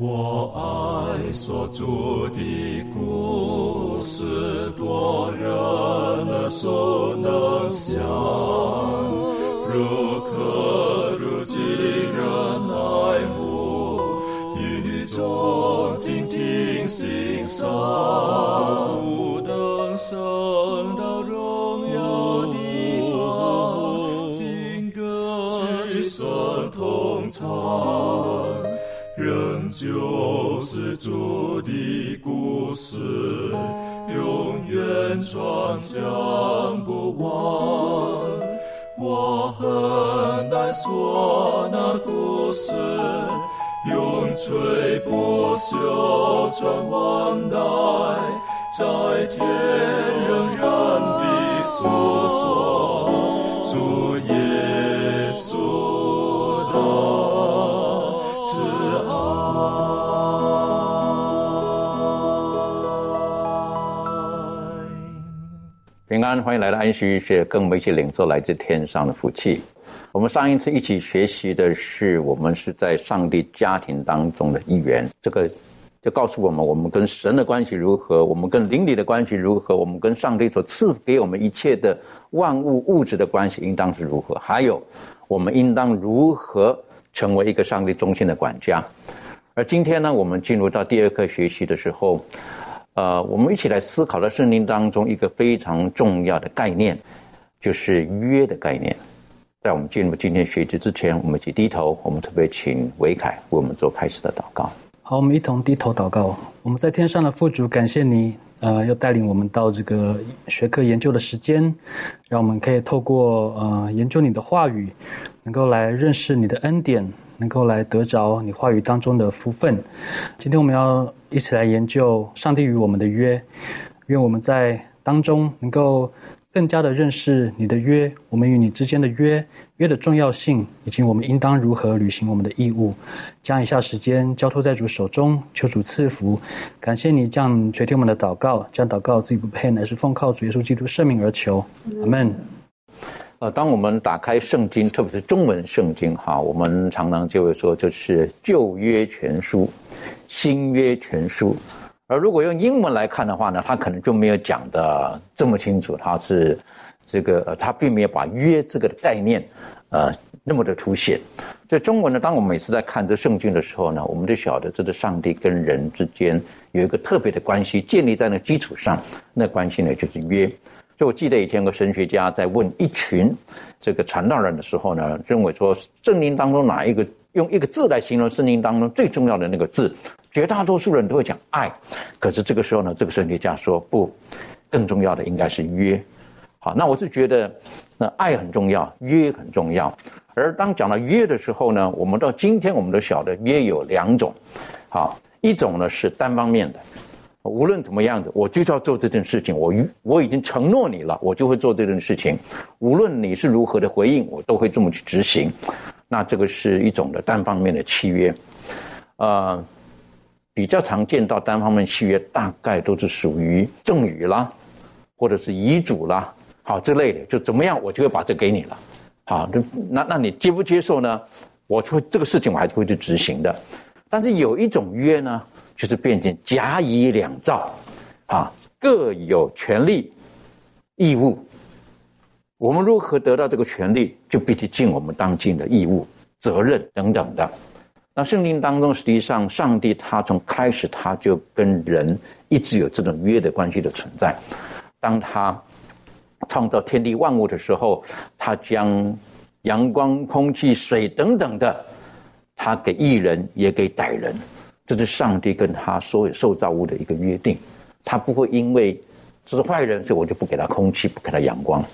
我爱所著的故事，多热烈所能想，主的故事，永远传讲不完。我很难说那故事，永垂不朽传万代，在天仍然的诉说，主耶平安，欢迎来到安息学，跟我们一起领受来自天上的福气。我们上一次一起学习的是，我们是在上帝家庭当中的一员。这个就告诉我们，我们跟神的关系如何，我们跟邻里的关系如何，我们跟上帝所赐给我们一切的万物物质的关系应当是如何。还有，我们应当如何成为一个上帝中心的管家。而今天呢，我们进入到第二课学习的时候。呃，我们一起来思考的圣经当中一个非常重要的概念，就是约的概念。在我们进入今天学习之前，我们一起低头，我们特别请维凯为我们做开始的祷告。好，我们一同低头祷告。我们在天上的父主，感谢你，呃，要带领我们到这个学科研究的时间，让我们可以透过呃研究你的话语，能够来认识你的恩典。能够来得着你话语当中的福分。今天我们要一起来研究上帝与我们的约，愿我们在当中能够更加的认识你的约，我们与你之间的约，约的重要性，以及我们应当如何履行我们的义务。将以下时间交托在主手中，求主赐福。感谢你将垂听我们的祷告，将祷告自己不配，乃是奉靠主耶稣基督圣名而求。阿门。呃，当我们打开圣经，特别是中文圣经，哈，我们常常就会说，就是旧约全书、新约全书。而如果用英文来看的话呢，它可能就没有讲的这么清楚。它是这个，它并没有把约这个概念，呃，那么的凸显。所以中文呢，当我们每次在看这圣经的时候呢，我们就晓得，这个上帝跟人之间有一个特别的关系，建立在那基础上，那关系呢就是约。所以我记得以前有个神学家在问一群这个传道人的时候呢，认为说圣经当中哪一个用一个字来形容圣经当中最重要的那个字，绝大多数人都会讲爱。可是这个时候呢，这个神学家说不，更重要的应该是约。好，那我是觉得那爱很重要，约很重要。而当讲到约的时候呢，我们到今天我们都晓得约有两种，好，一种呢是单方面的。无论怎么样子，我就是要做这件事情。我我已经承诺你了，我就会做这件事情。无论你是如何的回应，我都会这么去执行。那这个是一种的单方面的契约。呃，比较常见到单方面契约，大概都是属于赠与啦，或者是遗嘱啦，好之类的。就怎么样，我就会把这给你了。好，那那你接不接受呢？我会这个事情，我还是会去执行的。但是有一种约呢。就是变成甲乙两造，啊，各有权利、义务。我们如何得到这个权利，就必须尽我们当尽的义务、责任等等的。那圣经当中，实际上上帝他从开始他就跟人一直有这种约的关系的存在。当他创造天地万物的时候，他将阳光、空气、水等等的，他给艺人也给歹人。这是上帝跟他所有受造物的一个约定，他不会因为这是坏人，所以我就不给他空气，不给他阳光。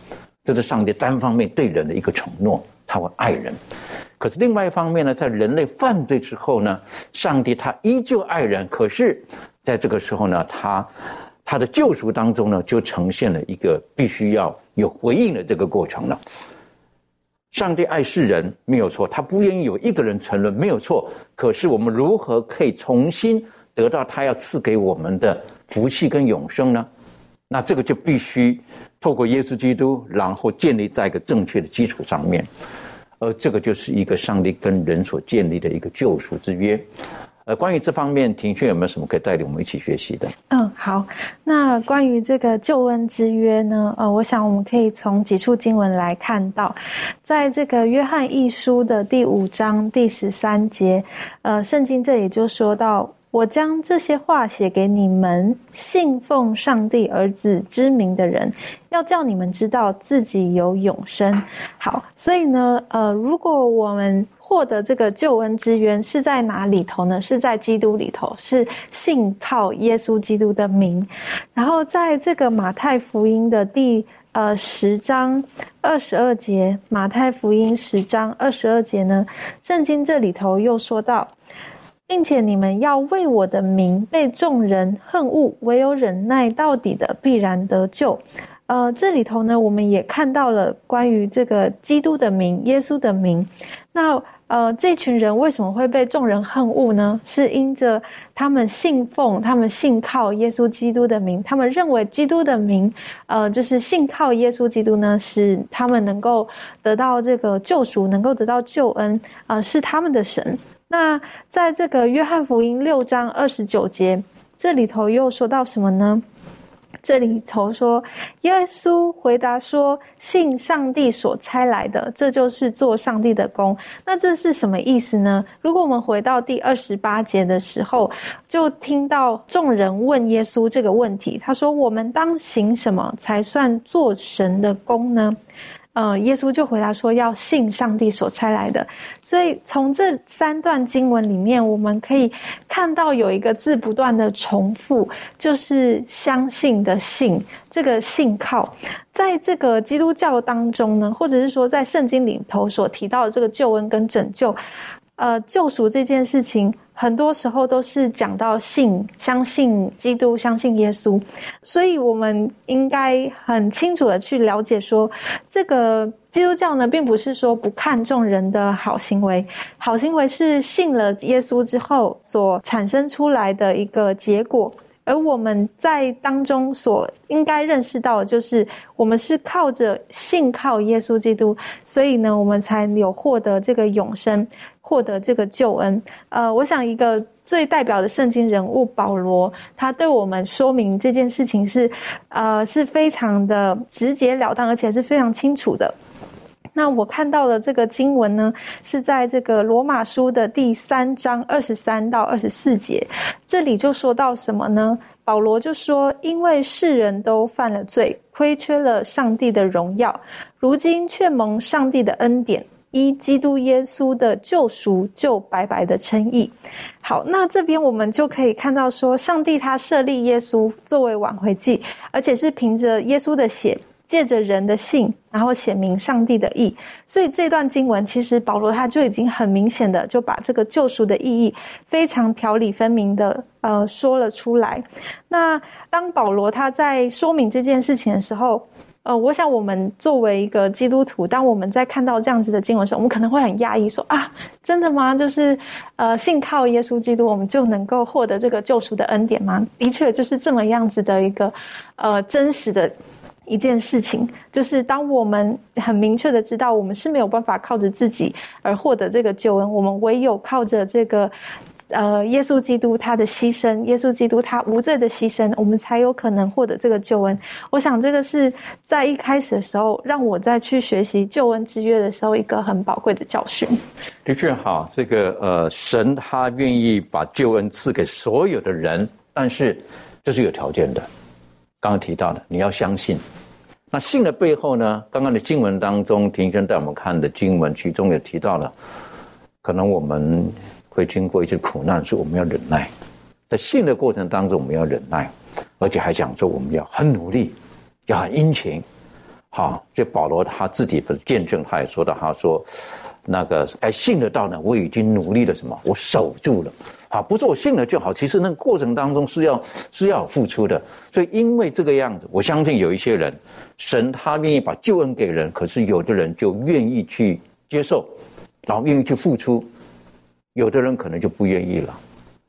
这是上帝单方面对人的一个承诺，他会爱人。可是另外一方面呢，在人类犯罪之后呢，上帝他依旧爱人。可是在这个时候呢，他他的救赎当中呢，就呈现了一个必须要有回应的这个过程了。上帝爱世人没有错，他不愿意有一个人沉沦没有错。可是我们如何可以重新得到他要赐给我们的福气跟永生呢？那这个就必须透过耶稣基督，然后建立在一个正确的基础上面。而这个就是一个上帝跟人所建立的一个救赎之约。呃，关于这方面，庭训有没有什么可以带领我们一起学习的？嗯，好。那关于这个救恩之约呢？呃，我想我们可以从几处经文来看到，在这个约翰一书的第五章第十三节，呃，圣经这里就说到。我将这些话写给你们信奉上帝儿子之名的人，要叫你们知道自己有永生。好，所以呢，呃，如果我们获得这个救恩之源是在哪里头呢？是在基督里头，是信靠耶稣基督的名。然后在这个马太福音的第呃十章二十二节，马太福音十章二十二节呢，圣经这里头又说到。并且你们要为我的名被众人恨恶，唯有忍耐到底的必然得救。呃，这里头呢，我们也看到了关于这个基督的名、耶稣的名。那呃，这群人为什么会被众人恨恶呢？是因着他们信奉、他们信靠耶稣基督的名，他们认为基督的名，呃，就是信靠耶稣基督呢，使他们能够得到这个救赎，能够得到救恩，啊，是他们的神。那在这个约翰福音六章二十九节，这里头又说到什么呢？这里头说，耶稣回答说：“信上帝所差来的，这就是做上帝的工。”那这是什么意思呢？如果我们回到第二十八节的时候，就听到众人问耶稣这个问题，他说：“我们当行什么才算做神的工呢？”呃，耶稣就回答说：“要信上帝所差来的。”所以从这三段经文里面，我们可以看到有一个字不断的重复，就是“相信”的“信”。这个信靠，在这个基督教当中呢，或者是说在圣经里头所提到的这个救恩跟拯救。呃，救赎这件事情，很多时候都是讲到信、相信基督、相信耶稣，所以我们应该很清楚的去了解说，这个基督教呢，并不是说不看重人的好行为，好行为是信了耶稣之后所产生出来的一个结果。而我们在当中所应该认识到的，就是我们是靠着信靠耶稣基督，所以呢，我们才有获得这个永生，获得这个救恩。呃，我想一个最代表的圣经人物保罗，他对我们说明这件事情是，呃，是非常的直截了当，而且是非常清楚的。那我看到的这个经文呢，是在这个罗马书的第三章二十三到二十四节，这里就说到什么呢？保罗就说：“因为世人都犯了罪，亏缺了上帝的荣耀，如今却蒙上帝的恩典，依基督耶稣的救赎，就白白的称义。”好，那这边我们就可以看到说，上帝他设立耶稣作为挽回祭，而且是凭着耶稣的血。借着人的信，然后显明上帝的意，所以这段经文其实保罗他就已经很明显的就把这个救赎的意义非常条理分明的呃说了出来。那当保罗他在说明这件事情的时候，呃，我想我们作为一个基督徒，当我们在看到这样子的经文时，候，我们可能会很压抑，说啊，真的吗？就是呃，信靠耶稣基督，我们就能够获得这个救赎的恩典吗？的确，就是这么样子的一个呃真实的。一件事情，就是当我们很明确的知道，我们是没有办法靠着自己而获得这个救恩，我们唯有靠着这个，呃，耶稣基督他的牺牲，耶稣基督他无罪的牺牲，我们才有可能获得这个救恩。我想这个是在一开始的时候，让我在去学习救恩之约的时候，一个很宝贵的教训。的确，哈，这个呃，神他愿意把救恩赐给所有的人，但是这是有条件的。刚刚提到的，你要相信。那信的背后呢？刚刚的经文当中，庭轩带我们看的经文，其中也提到了，可能我们会经过一些苦难，所以我们要忍耐。在信的过程当中，我们要忍耐，而且还讲说我们要很努力，要很殷勤。好，就保罗他自己的见证，他也说到，他说。那个该信得到呢，我已经努力了什么？我守住了，啊，不是我信了就好。其实那个过程当中是要是要付出的。所以因为这个样子，我相信有一些人，神他愿意把救恩给人，可是有的人就愿意去接受，然后愿意去付出，有的人可能就不愿意了。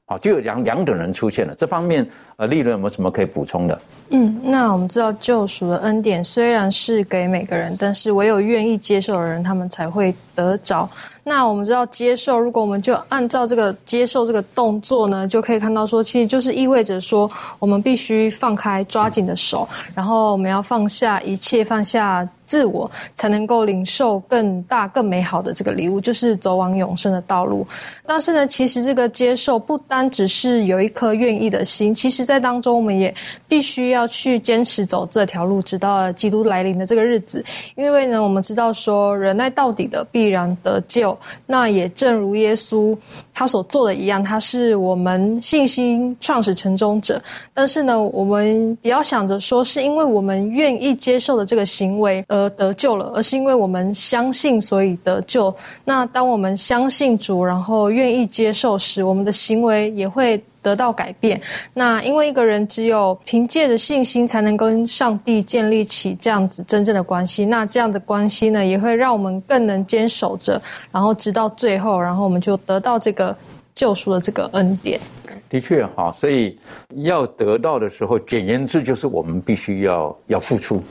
啊，就有两两种人出现了。这方面，呃，利润有没有什么可以补充的？嗯，那我们知道救赎的恩典虽然是给每个人，但是唯有愿意接受的人，他们才会得着。那我们知道接受，如果我们就按照这个接受这个动作呢，就可以看到说，其实就是意味着说，我们必须放开抓紧的手，然后我们要放下一切，放下。自我才能够领受更大、更美好的这个礼物，就是走往永生的道路。但是呢，其实这个接受不单只是有一颗愿意的心，其实在当中我们也必须要去坚持走这条路，直到基督来临的这个日子。因为呢，我们知道说忍耐到底的必然得救。那也正如耶稣他所做的一样，他是我们信心创始成终者。但是呢，我们不要想着说是因为我们愿意接受的这个行为。而得救了，而是因为我们相信，所以得救。那当我们相信主，然后愿意接受时，我们的行为也会得到改变。那因为一个人只有凭借着信心，才能跟上帝建立起这样子真正的关系。那这样的关系呢，也会让我们更能坚守着，然后直到最后，然后我们就得到这个救赎的这个恩典。的确哈，所以要得到的时候，简言之就是我们必须要要付出。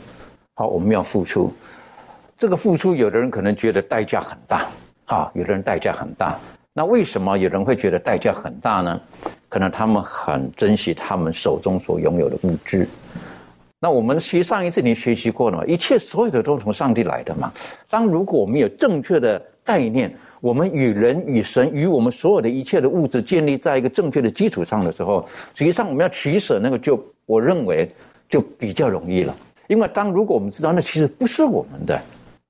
好，我们要付出。这个付出，有的人可能觉得代价很大，啊，有的人代价很大。那为什么有人会觉得代价很大呢？可能他们很珍惜他们手中所拥有的物质。那我们其实上一次你学习过了嘛？一切所有的都从上帝来的嘛。当如果我们有正确的概念，我们与人、与神、与我们所有的一切的物质建立在一个正确的基础上的时候，实际上我们要取舍那个，就我认为就比较容易了。因为当如果我们知道那其实不是我们的，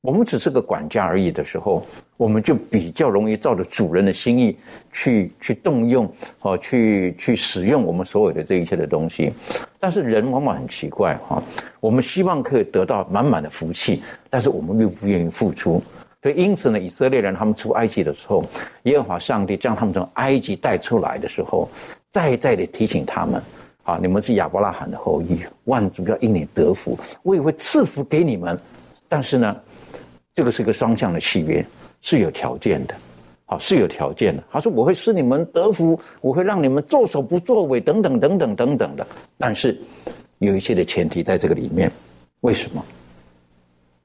我们只是个管家而已的时候，我们就比较容易照着主人的心意去去动用，哦，去去使用我们所有的这一切的东西。但是人往往很奇怪哈，我们希望可以得到满满的福气，但是我们又不愿意付出。所以因此呢，以色列人他们出埃及的时候，耶和华上帝将他们从埃及带出来的时候，再再的提醒他们。啊！你们是亚伯拉罕的后裔，万族要因你得福，我也会赐福给你们。但是呢，这个是一个双向的契约，是有条件的。好，是有条件的。他说：“我会使你们得福，我会让你们作首不作尾，等等等等等等的。”但是有一些的前提在这个里面。为什么？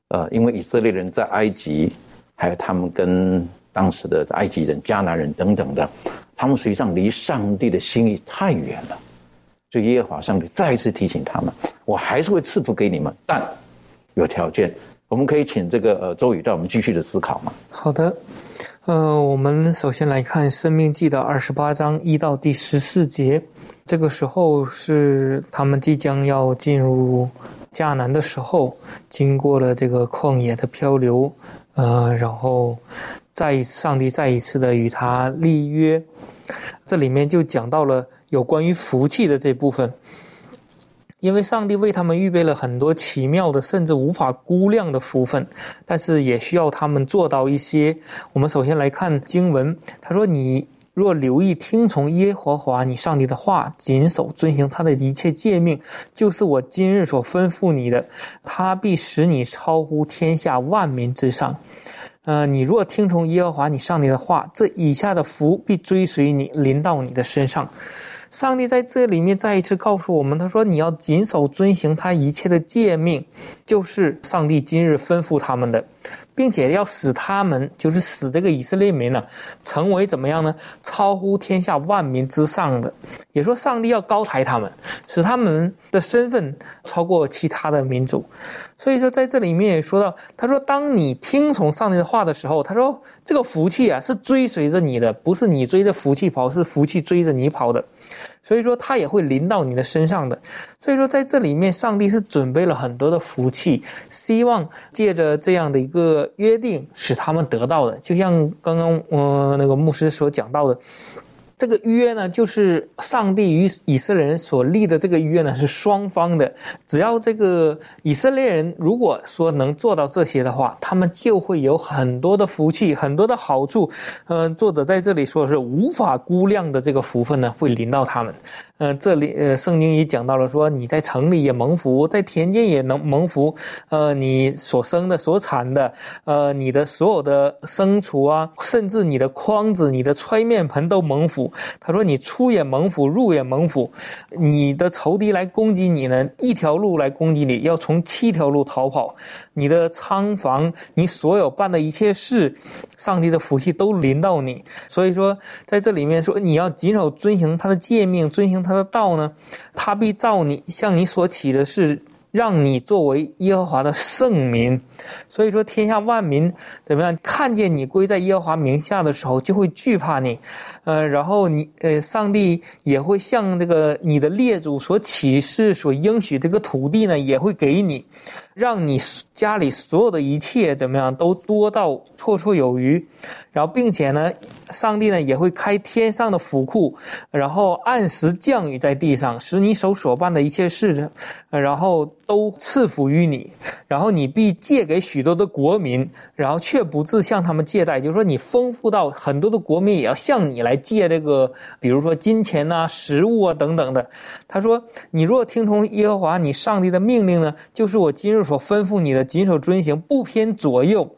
呃，因为以色列人在埃及，还有他们跟当时的埃及人、迦南人等等的，他们实际上离上帝的心意太远了。所以耶和华上帝再一次提醒他们：“我还是会赐福给你们，但有条件。”我们可以请这个呃周宇带我们继续的思考吗？好的，呃，我们首先来看《生命记》的二十八章一到第十四节。这个时候是他们即将要进入迦南的时候，经过了这个旷野的漂流，呃，然后再上帝再一次的与他立约。这里面就讲到了。有关于福气的这部分，因为上帝为他们预备了很多奇妙的，甚至无法估量的福分，但是也需要他们做到一些。我们首先来看经文，他说：“你若留意听从耶和华你上帝的话，谨守遵行他的一切诫命，就是我今日所吩咐你的，他必使你超乎天下万民之上。”呃，你若听从耶和华你上帝的话，这以下的福必追随你，临到你的身上。上帝在这里面再一次告诉我们，他说：“你要谨守遵行他一切的诫命，就是上帝今日吩咐他们的。”并且要使他们，就是使这个以色列民呢，成为怎么样呢？超乎天下万民之上的，也说上帝要高抬他们，使他们的身份超过其他的民族。所以说，在这里面也说到，他说：“当你听从上帝的话的时候，他说这个福气啊，是追随着你的，不是你追着福气跑，是福气追着你跑的。”所以说，他也会临到你的身上的。所以说，在这里面，上帝是准备了很多的福气，希望借着这样的一个约定，使他们得到的。就像刚刚我那个牧师所讲到的。这个约呢，就是上帝与以色列人所立的这个约呢，是双方的。只要这个以色列人如果说能做到这些的话，他们就会有很多的福气，很多的好处。嗯，作者在这里说是无法估量的这个福分呢，会临到他们。嗯，这里呃，圣经也讲到了说，你在城里也蒙福，在田间也能蒙福。呃，你所生的、所产的，呃，你的所有的牲畜啊，甚至你的筐子、你的揣面盆都蒙福。福。他说：“你出也蒙福，入也蒙福。你的仇敌来攻击你呢，一条路来攻击你，要从七条路逃跑。你的仓房，你所有办的一切事，上帝的福气都临到你。所以说，在这里面说，你要谨守遵行他的诫命，遵行他他的道呢，他必照你向你所起的是。”让你作为耶和华的圣民，所以说天下万民怎么样？看见你归在耶和华名下的时候，就会惧怕你，呃，然后你呃，上帝也会向这个你的列祖所启示、所应许这个土地呢，也会给你，让你家里所有的一切怎么样都多到绰绰有余，然后并且呢，上帝呢也会开天上的府库，然后按时降雨在地上，使你手所办的一切事，然后。都赐福于你，然后你必借给许多的国民，然后却不自向他们借贷，就是说你丰富到很多的国民也要向你来借这个，比如说金钱呐、食物啊等等的。他说：“你若听从耶和华你上帝的命令呢，就是我今日所吩咐你的，谨守遵行，不偏左右，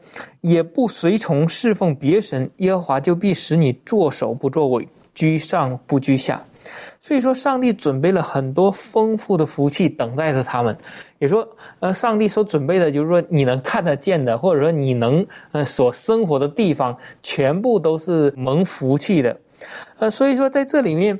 也不随从侍奉别神，耶和华就必使你作首不作尾，居上不居下。”所以说，上帝准备了很多丰富的福气等待着他们。也说，呃，上帝所准备的，就是说你能看得见的，或者说你能呃所生活的地方，全部都是蒙福气的。呃，所以说在这里面，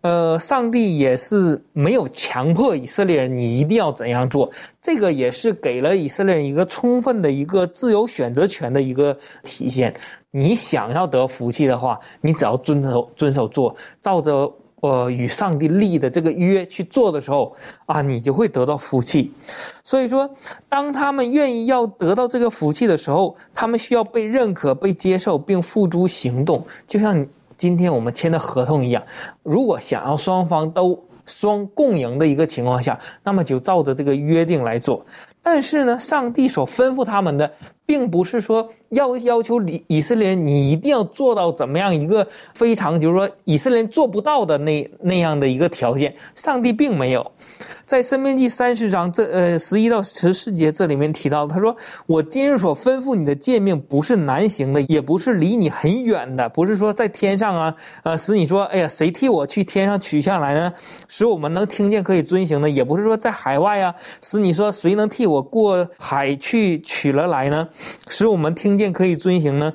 呃，上帝也是没有强迫以色列人你一定要怎样做，这个也是给了以色列人一个充分的一个自由选择权的一个体现。你想要得福气的话，你只要遵守遵守做，照着。呃，与上帝立的这个约去做的时候啊，你就会得到福气。所以说，当他们愿意要得到这个福气的时候，他们需要被认可、被接受，并付诸行动。就像今天我们签的合同一样，如果想要双方都双共赢的一个情况下，那么就照着这个约定来做。但是呢，上帝所吩咐他们的，并不是说要要求以以色列人你一定要做到怎么样一个非常，就是说以色列人做不到的那那样的一个条件。上帝并没有。在《生命记》三十章这呃十一到十四节这里面提到，他说：“我今日所吩咐你的诫命，不是难行的，也不是离你很远的，不是说在天上啊，呃，使你说，哎呀，谁替我去天上取下来呢？使我们能听见可以遵行的，也不是说在海外啊，使你说谁能替我过海去取了来呢？使我们听见可以遵行呢？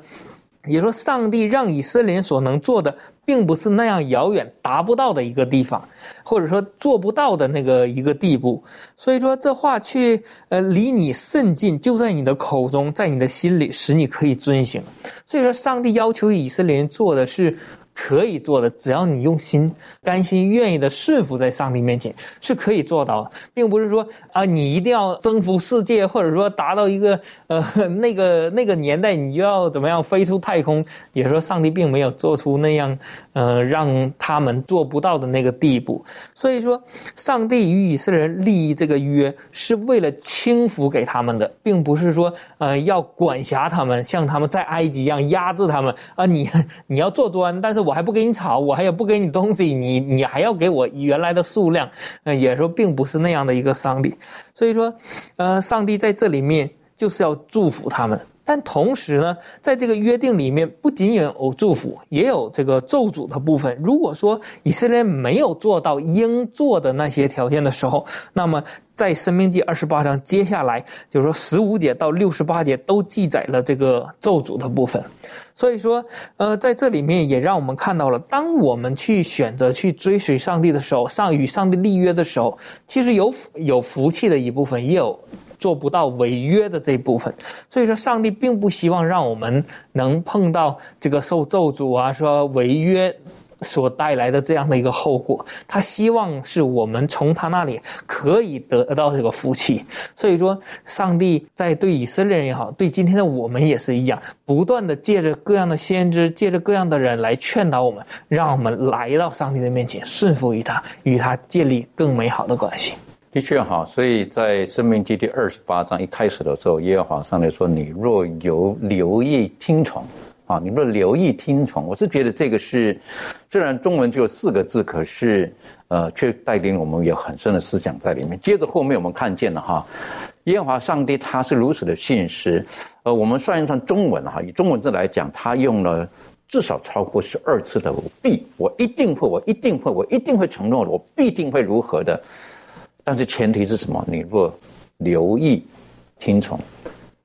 也说上帝让以色列人所能做的。”并不是那样遥远达不到的一个地方，或者说做不到的那个一个地步，所以说这话去呃离你甚近，就在你的口中，在你的心里，使你可以遵行。所以说，上帝要求以色列人做的是。可以做的，只要你用心、甘心、愿意的顺服在上帝面前，是可以做到的，并不是说啊，你一定要征服世界，或者说达到一个呃 那个 那个年代，你就要怎么样飞出太空。也说上帝并没有做出那样呃让他们做不到的那个地步。所以说，上帝与以色列人立这个约，是为了轻浮给他们的，并不是说呃要管辖他们，像他们在埃及一样压制他们啊。你 你要做专，但是。我还不给你炒，我还要不给你东西，你你还要给我原来的数量，呃，也说并不是那样的一个上帝，所以说，呃，上帝在这里面就是要祝福他们。但同时呢，在这个约定里面，不仅仅有祝福，也有这个咒诅的部分。如果说以色列没有做到应做的那些条件的时候，那么在《生命记》二十八章接下来，就是说十五节到六十八节都记载了这个咒诅的部分。所以说，呃，在这里面也让我们看到了，当我们去选择去追随上帝的时候，上与上帝立约的时候，其实有有福气的一部分，也有。做不到违约的这一部分，所以说上帝并不希望让我们能碰到这个受咒诅啊，说违约所带来的这样的一个后果。他希望是我们从他那里可以得到这个福气。所以说，上帝在对以色列人也好，对今天的我们也是一样，不断的借着各样的先知，借着各样的人来劝导我们，让我们来到上帝的面前，顺服于他，与他建立更美好的关系。的确哈，所以在《生命记》第二十八章一开始的时候，耶和华上来说：“你若有留意听从，啊，你若留意听从。”我是觉得这个是，虽然中文只有四个字，可是呃，却带领我们有很深的思想在里面。接着后面我们看见了哈，耶和华上帝他是如此的信实，呃，我们算一算中文哈，以中文字来讲，他用了至少超过十二次的必，我一定会，我一定会，我一定会承诺的，我必定会如何的。但是前提是什么？你若留意听从，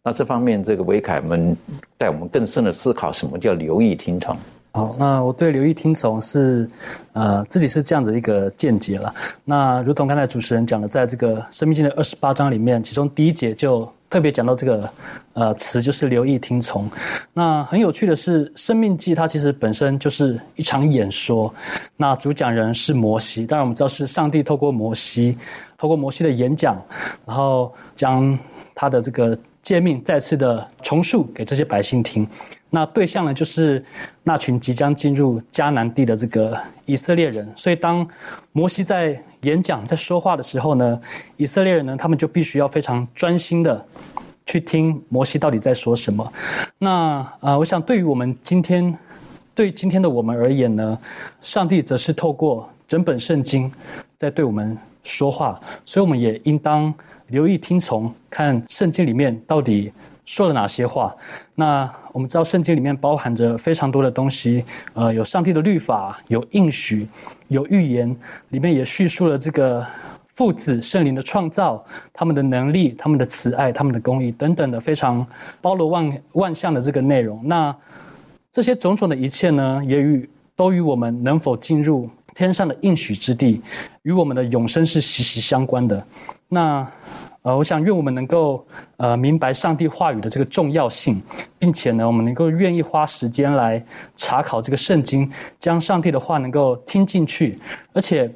那这方面这个维凯们带我们更深的思考，什么叫留意听从？好，那我对留意听从是，呃，自己是这样子一个见解了。那如同刚才主持人讲的，在这个《生命经》的二十八章里面，其中第一节就特别讲到这个，呃，词就是留意听从。那很有趣的是，《生命记》它其实本身就是一场演说。那主讲人是摩西，当然我们知道是上帝透过摩西，透过摩西的演讲，然后将他的这个诫命再次的重述给这些百姓听。那对象呢，就是那群即将进入迦南地的这个以色列人。所以，当摩西在演讲、在说话的时候呢，以色列人呢，他们就必须要非常专心的去听摩西到底在说什么。那呃，我想对于我们今天，对今天的我们而言呢，上帝则是透过整本圣经在对我们说话，所以我们也应当留意听从，看圣经里面到底。说了哪些话？那我们知道圣经里面包含着非常多的东西，呃，有上帝的律法，有应许，有预言，里面也叙述了这个父子圣灵的创造，他们的能力，他们的慈爱，他们的公义等等的非常包罗万万象的这个内容。那这些种种的一切呢，也与都与我们能否进入天上的应许之地，与我们的永生是息息相关的。那。呃，我想愿我们能够呃明白上帝话语的这个重要性，并且呢，我们能够愿意花时间来查考这个圣经，将上帝的话能够听进去，而且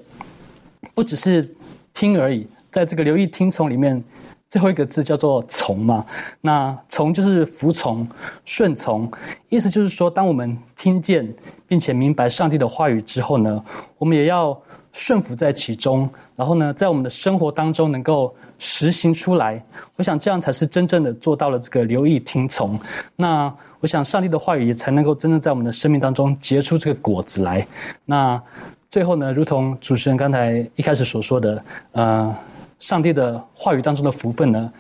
不只是听而已。在这个留意听从里面，最后一个字叫做从嘛，那从就是服从、顺从，意思就是说，当我们听见并且明白上帝的话语之后呢，我们也要顺服在其中，然后呢，在我们的生活当中能够。实行出来，我想这样才是真正的做到了这个留意听从。那我想上帝的话语也才能够真正在我们的生命当中结出这个果子来。那最后呢，如同主持人刚才一开始所说的，呃，上帝的话语当中的福分呢，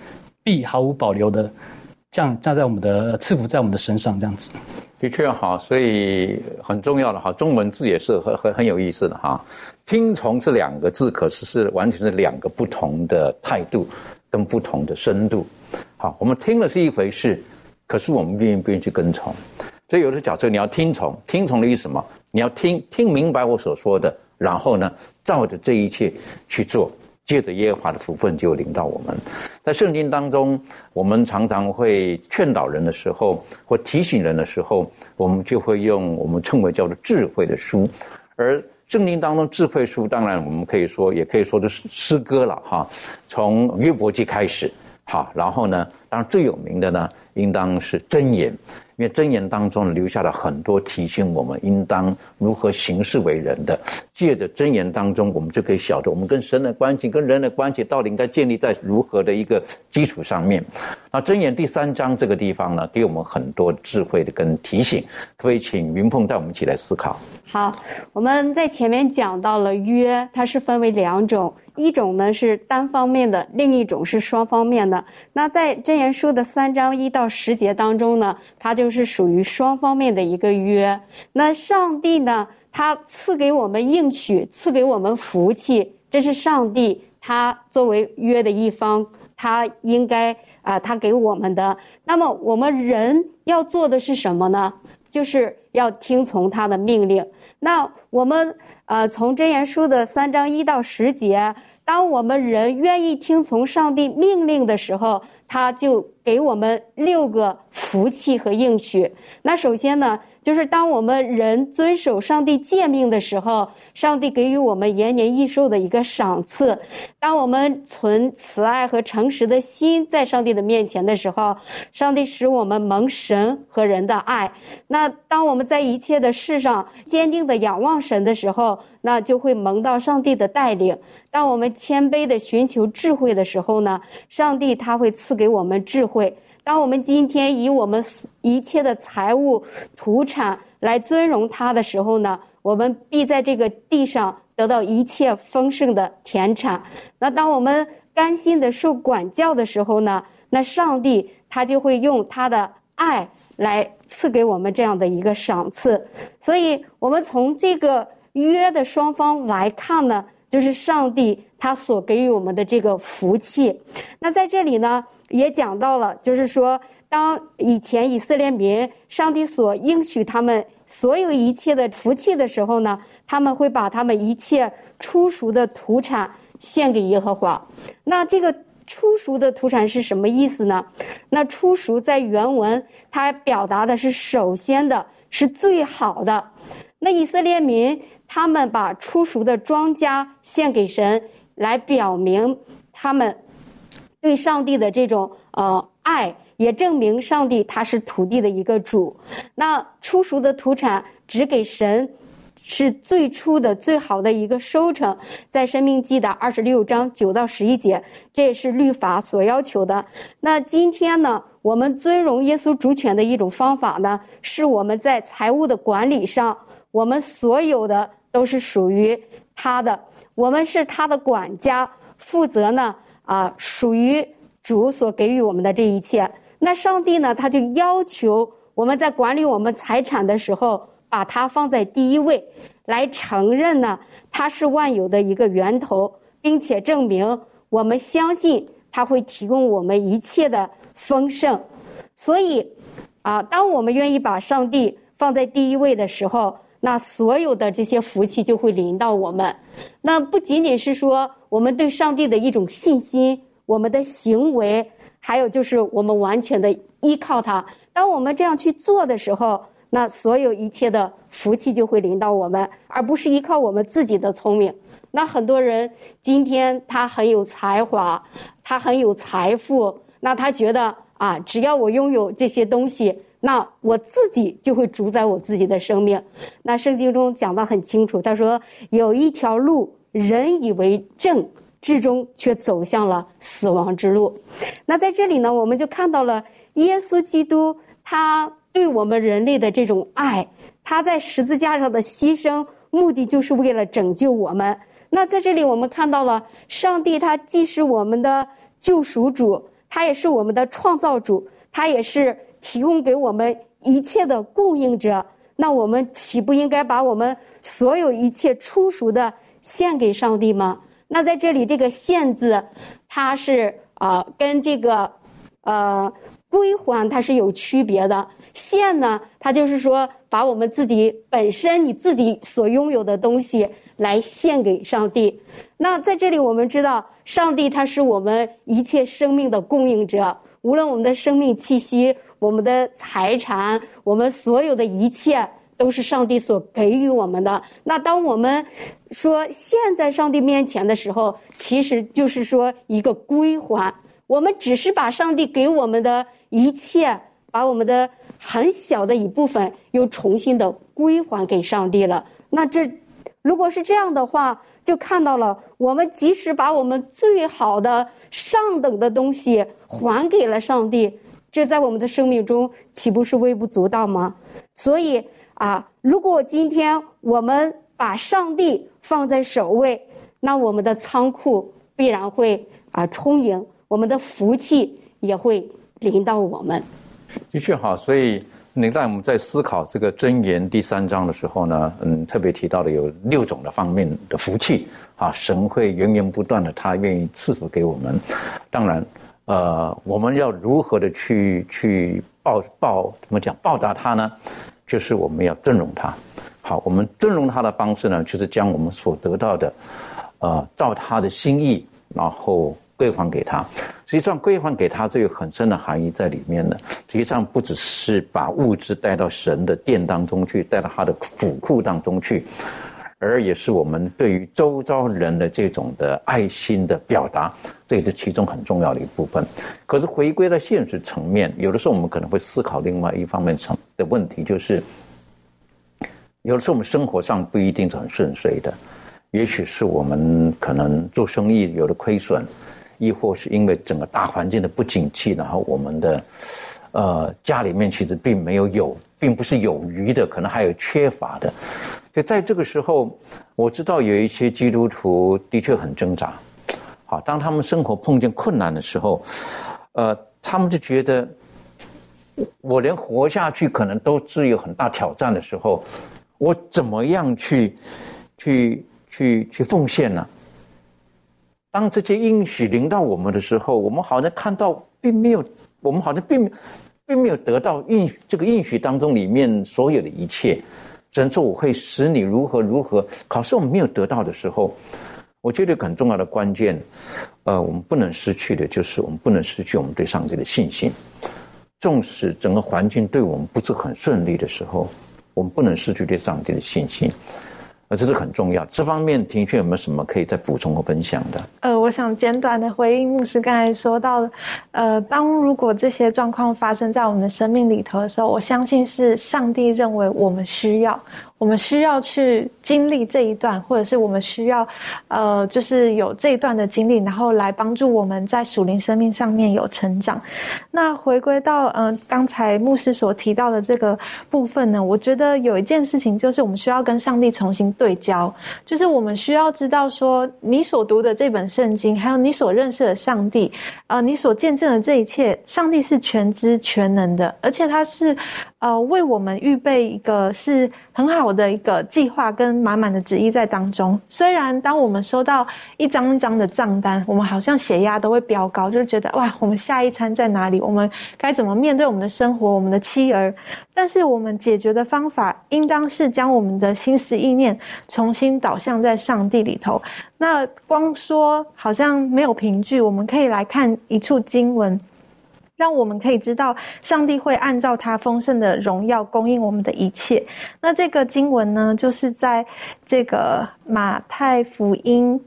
必毫无保留的降降在我们的赐福在我们的身上，这样子。的确好，所以很重要的哈，中文字也是很很很有意思的哈。听从这两个字，可是是完全是两个不同的态度跟不同的深度。好，我们听了是一回事，可是我们愿意不愿意去跟从？所以有的角色你要听从，听从的意思什么？你要听听明白我所说的，然后呢，照着这一切去做。借着耶和华的福分就领到我们，在圣经当中，我们常常会劝导人的时候，或提醒人的时候，我们就会用我们称为叫做智慧的书。而圣经当中智慧书，当然我们可以说，也可以说是诗歌了哈。从约伯记开始，好，然后呢，当然最有名的呢，应当是箴言。因为箴言当中留下了很多提醒我们应当如何行事为人的，借着箴言当中，我们就可以晓得我们跟神的关系、跟人的关系到底应该建立在如何的一个基础上面。那箴言第三章这个地方呢，给我们很多智慧的跟提醒，可以请云凤带我们一起来思考。好，我们在前面讲到了约，它是分为两种。一种呢是单方面的，另一种是双方面的。那在真言书的三章一到十节当中呢，它就是属于双方面的一个约。那上帝呢，他赐给我们应许，赐给我们福气，这是上帝他作为约的一方，他应该啊，他给我们的。那么我们人要做的是什么呢？就是要听从他的命令。那我们呃，从箴言书的三章一到十节。当我们人愿意听从上帝命令的时候，他就给我们六个福气和应许。那首先呢？就是当我们人遵守上帝诫命的时候，上帝给予我们延年益寿的一个赏赐。当我们存慈爱和诚实的心在上帝的面前的时候，上帝使我们蒙神和人的爱。那当我们在一切的事上坚定的仰望神的时候，那就会蒙到上帝的带领。当我们谦卑的寻求智慧的时候呢，上帝他会赐给我们智慧。当我们今天以我们一切的财物、土产来尊荣他的时候呢，我们必在这个地上得到一切丰盛的田产。那当我们甘心的受管教的时候呢，那上帝他就会用他的爱来赐给我们这样的一个赏赐。所以，我们从这个约的双方来看呢，就是上帝他所给予我们的这个福气。那在这里呢，也讲到了，就是说，当以前以色列民上帝所应许他们所有一切的福气的时候呢，他们会把他们一切出熟的土产献给耶和华。那这个。初熟的土产是什么意思呢？那初熟在原文它表达的是首先的是最好的。那以色列民他们把初熟的庄稼献给神，来表明他们对上帝的这种呃爱，也证明上帝他是土地的一个主。那初熟的土产只给神。是最初的最好的一个收成，在《生命记》的二十六章九到十一节，这也是律法所要求的。那今天呢，我们尊荣耶稣主权的一种方法呢，是我们在财务的管理上，我们所有的都是属于他的，我们是他的管家，负责呢啊，属于主所给予我们的这一切。那上帝呢，他就要求我们在管理我们财产的时候。把它放在第一位，来承认呢，它是万有的一个源头，并且证明我们相信它会提供我们一切的丰盛。所以，啊，当我们愿意把上帝放在第一位的时候，那所有的这些福气就会临到我们。那不仅仅是说我们对上帝的一种信心，我们的行为，还有就是我们完全的依靠他。当我们这样去做的时候，那所有一切的福气就会临到我们，而不是依靠我们自己的聪明。那很多人今天他很有才华，他很有财富，那他觉得啊，只要我拥有这些东西，那我自己就会主宰我自己的生命。那圣经中讲的很清楚，他说有一条路，人以为正，至终却走向了死亡之路。那在这里呢，我们就看到了耶稣基督他。对我们人类的这种爱，他在十字架上的牺牲，目的就是为了拯救我们。那在这里，我们看到了上帝，他既是我们的救赎主，他也是我们的创造主，他也是提供给我们一切的供应者。那我们岂不应该把我们所有一切初熟的献给上帝吗？那在这里，这个“献”字，它是啊，跟这个呃归还它是有区别的。献呢，它就是说，把我们自己本身你自己所拥有的东西来献给上帝。那在这里，我们知道，上帝他是我们一切生命的供应者。无论我们的生命气息、我们的财产、我们所有的一切，都是上帝所给予我们的。那当我们说献在上帝面前的时候，其实就是说一个归还。我们只是把上帝给我们的一切，把我们的。很小的一部分又重新的归还给上帝了。那这如果是这样的话，就看到了我们即使把我们最好的上等的东西还给了上帝，这在我们的生命中岂不是微不足道吗？所以啊，如果今天我们把上帝放在首位，那我们的仓库必然会啊充盈，我们的福气也会临到我们。的确哈，所以你在我们在思考这个箴言第三章的时候呢，嗯，特别提到的有六种的方面的福气啊，神会源源不断的，他愿意赐福给我们。当然，呃，我们要如何的去去报报怎么讲报答他呢？就是我们要尊荣他。好，我们尊荣他的方式呢，就是将我们所得到的，呃，照他的心意，然后。归还给他，实际上归还给他这个很深的含义在里面的。实际上不只是把物质带到神的殿当中去，带到他的府库当中去，而也是我们对于周遭人的这种的爱心的表达，这也是其中很重要的一部分。可是回归到现实层面，有的时候我们可能会思考另外一方面层的问题，就是有的时候我们生活上不一定是很顺遂的，也许是我们可能做生意有了亏损。亦或是因为整个大环境的不景气，然后我们的，呃，家里面其实并没有有，并不是有余的，可能还有缺乏的。就在这个时候，我知道有一些基督徒的确很挣扎。好，当他们生活碰见困难的时候，呃，他们就觉得我连活下去可能都是有很大挑战的时候，我怎么样去去去去奉献呢？当这些应许临到我们的时候，我们好像看到并没有，我们好像并并没有得到应这个应许当中里面所有的一切。神说我会使你如何如何，可是我们没有得到的时候，我觉得很重要的关键，呃，我们不能失去的就是我们不能失去我们对上帝的信心。纵使整个环境对我们不是很顺利的时候，我们不能失去对上帝的信心。呃，这是很重要。这方面，庭轩有没有什么可以再补充和分享的？呃，我想简短的回应牧师刚才说到的，呃，当如果这些状况发生在我们的生命里头的时候，我相信是上帝认为我们需要。我们需要去经历这一段，或者是我们需要，呃，就是有这一段的经历，然后来帮助我们在属灵生命上面有成长。那回归到嗯，刚才牧师所提到的这个部分呢，我觉得有一件事情就是我们需要跟上帝重新对焦，就是我们需要知道说，你所读的这本圣经，还有你所认识的上帝，呃，你所见证的这一切，上帝是全知全能的，而且他是。呃，为我们预备一个是很好我的一个计划跟满满的旨意在当中。虽然当我们收到一张一张的账单，我们好像血压都会飙高，就觉得哇，我们下一餐在哪里？我们该怎么面对我们的生活、我们的妻儿？但是我们解决的方法，应当是将我们的心思意念重新导向在上帝里头。那光说好像没有凭据，我们可以来看一处经文。让我们可以知道，上帝会按照他丰盛的荣耀供应我们的一切。那这个经文呢，就是在这个马太福音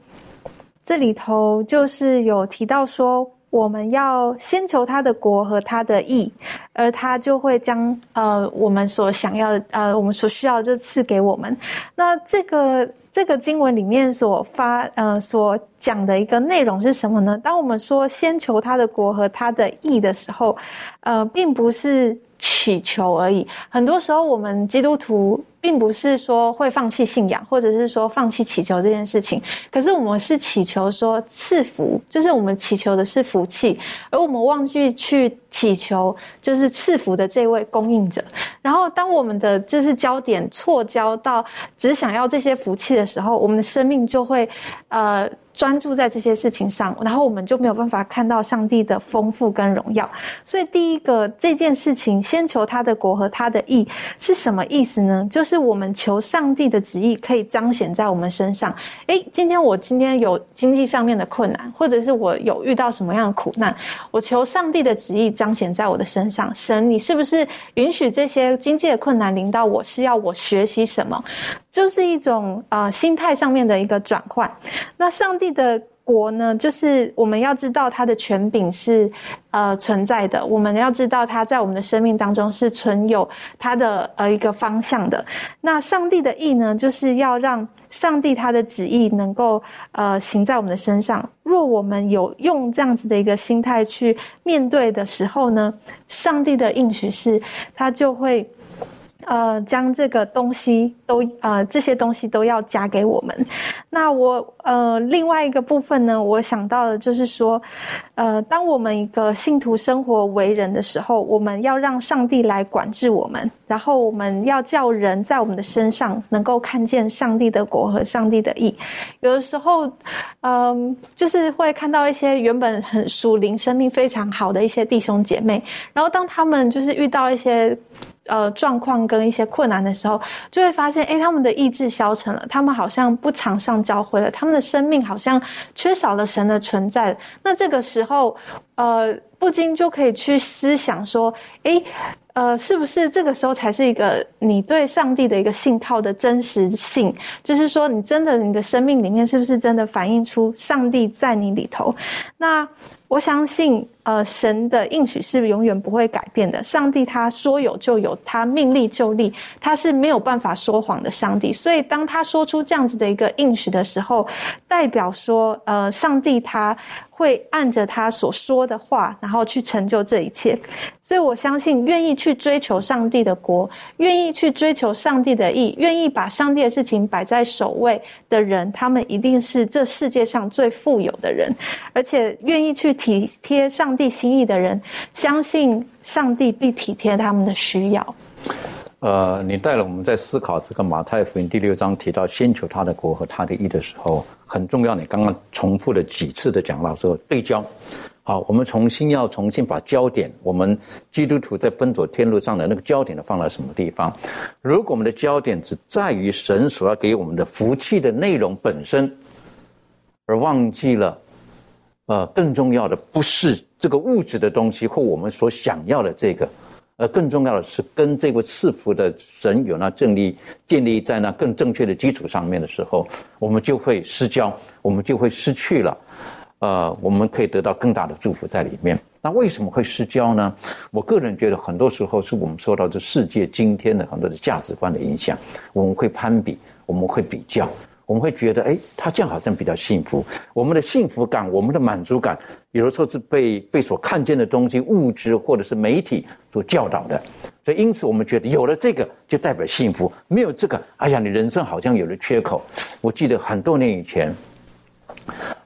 这里头，就是有提到说，我们要先求他的国和他的义，而他就会将呃我们所想要的呃我们所需要的就赐给我们。那这个。这个经文里面所发呃所讲的一个内容是什么呢？当我们说先求他的国和他的义的时候，呃，并不是祈求而已。很多时候，我们基督徒。并不是说会放弃信仰，或者是说放弃祈求这件事情。可是我们是祈求说赐福，就是我们祈求的是福气，而我们忘记去祈求就是赐福的这位供应者。然后，当我们的就是焦点错焦到只想要这些福气的时候，我们的生命就会呃。专注在这些事情上，然后我们就没有办法看到上帝的丰富跟荣耀。所以，第一个这件事情，先求他的国和他的义是什么意思呢？就是我们求上帝的旨意可以彰显在我们身上。诶，今天我今天有经济上面的困难，或者是我有遇到什么样的苦难，我求上帝的旨意彰显在我的身上。神，你是不是允许这些经济的困难临到我？是要我学习什么？就是一种呃心态上面的一个转换。那上帝的国呢，就是我们要知道他的权柄是呃存在的，我们要知道他在我们的生命当中是存有他的呃一个方向的。那上帝的意呢，就是要让上帝他的旨意能够呃行在我们的身上。若我们有用这样子的一个心态去面对的时候呢，上帝的应许是，他就会。呃，将这个东西都呃这些东西都要加给我们。那我呃另外一个部分呢，我想到的就是说，呃，当我们一个信徒生活为人的时候，我们要让上帝来管制我们，然后我们要叫人在我们的身上能够看见上帝的国和上帝的义。有的时候，嗯，就是会看到一些原本很属灵、生命非常好的一些弟兄姐妹，然后当他们就是遇到一些。呃，状况跟一些困难的时候，就会发现，哎，他们的意志消沉了，他们好像不常上教会了，他们的生命好像缺少了神的存在。那这个时候，呃，不禁就可以去思想说，哎，呃，是不是这个时候才是一个你对上帝的一个信靠的真实性？就是说，你真的你的生命里面是不是真的反映出上帝在你里头？那。我相信，呃，神的应许是永远不会改变的。上帝他说有就有，他命立就立，他是没有办法说谎的上帝。所以，当他说出这样子的一个应许的时候，代表说，呃，上帝他。会按着他所说的话，然后去成就这一切。所以我相信，愿意去追求上帝的国，愿意去追求上帝的意，愿意把上帝的事情摆在首位的人，他们一定是这世界上最富有的人，而且愿意去体贴上。上帝心意的人，相信上帝必体贴他们的需要。呃，你带了我们在思考这个马太福音第六章提到先求他的国和他的义的时候，很重要。你刚刚重复了几次的讲到说对焦。好，我们重新要重新把焦点，我们基督徒在奔走天路上的那个焦点呢，放在什么地方？如果我们的焦点只在于神所要给我们的福气的内容本身，而忘记了，呃，更重要的不是这个物质的东西或我们所想要的这个。而更重要的是，跟这位赐福的神有那正立建立在那更正确的基础上面的时候，我们就会失焦，我们就会失去了，呃，我们可以得到更大的祝福在里面。那为什么会失焦呢？我个人觉得，很多时候是我们受到这世界今天的很多的价值观的影响，我们会攀比，我们会比较。我们会觉得，哎，他这样好像比较幸福。我们的幸福感，我们的满足感，有的时候是被被所看见的东西、物质或者是媒体所教导的。所以，因此我们觉得有了这个就代表幸福，没有这个，哎呀，你人生好像有了缺口。我记得很多年以前，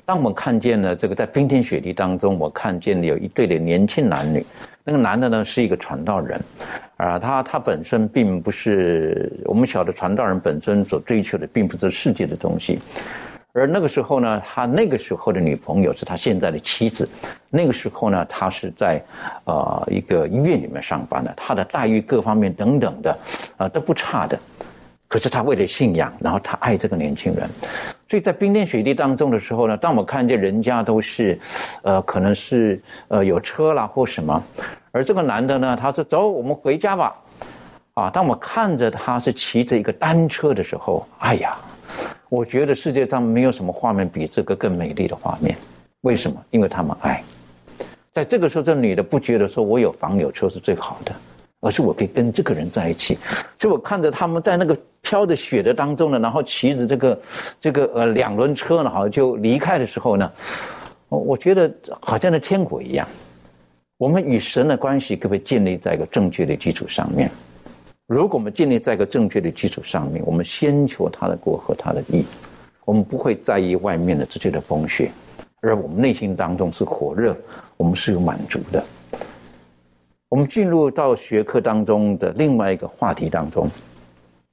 当我们看见了这个在冰天雪地当中，我看见了有一对的年轻男女。那个男的呢是一个传道人，啊，他他本身并不是我们晓得传道人本身所追求的并不是世界的东西，而那个时候呢，他那个时候的女朋友是他现在的妻子，那个时候呢，他是在呃一个医院里面上班的，他的待遇各方面等等的啊都不差的，可是他为了信仰，然后他爱这个年轻人。所以在冰天雪地当中的时候呢，当我看见人家都是，呃，可能是呃有车啦或什么，而这个男的呢，他说走，我们回家吧，啊，当我看着他是骑着一个单车的时候，哎呀，我觉得世界上没有什么画面比这个更美丽的画面。为什么？因为他们爱。在这个时候，这女的不觉得说我有房有车是最好的。而是我可以跟这个人在一起，所以我看着他们在那个飘着雪的当中呢，然后骑着这个这个呃两轮车呢，好像就离开的时候呢，我觉得好像在天国一样。我们与神的关系可不可以建立在一个正确的基础上面？如果我们建立在一个正确的基础上面，我们先求他的国和他的义，我们不会在意外面的这些的风雪，而我们内心当中是火热，我们是有满足的。我们进入到学科当中的另外一个话题当中，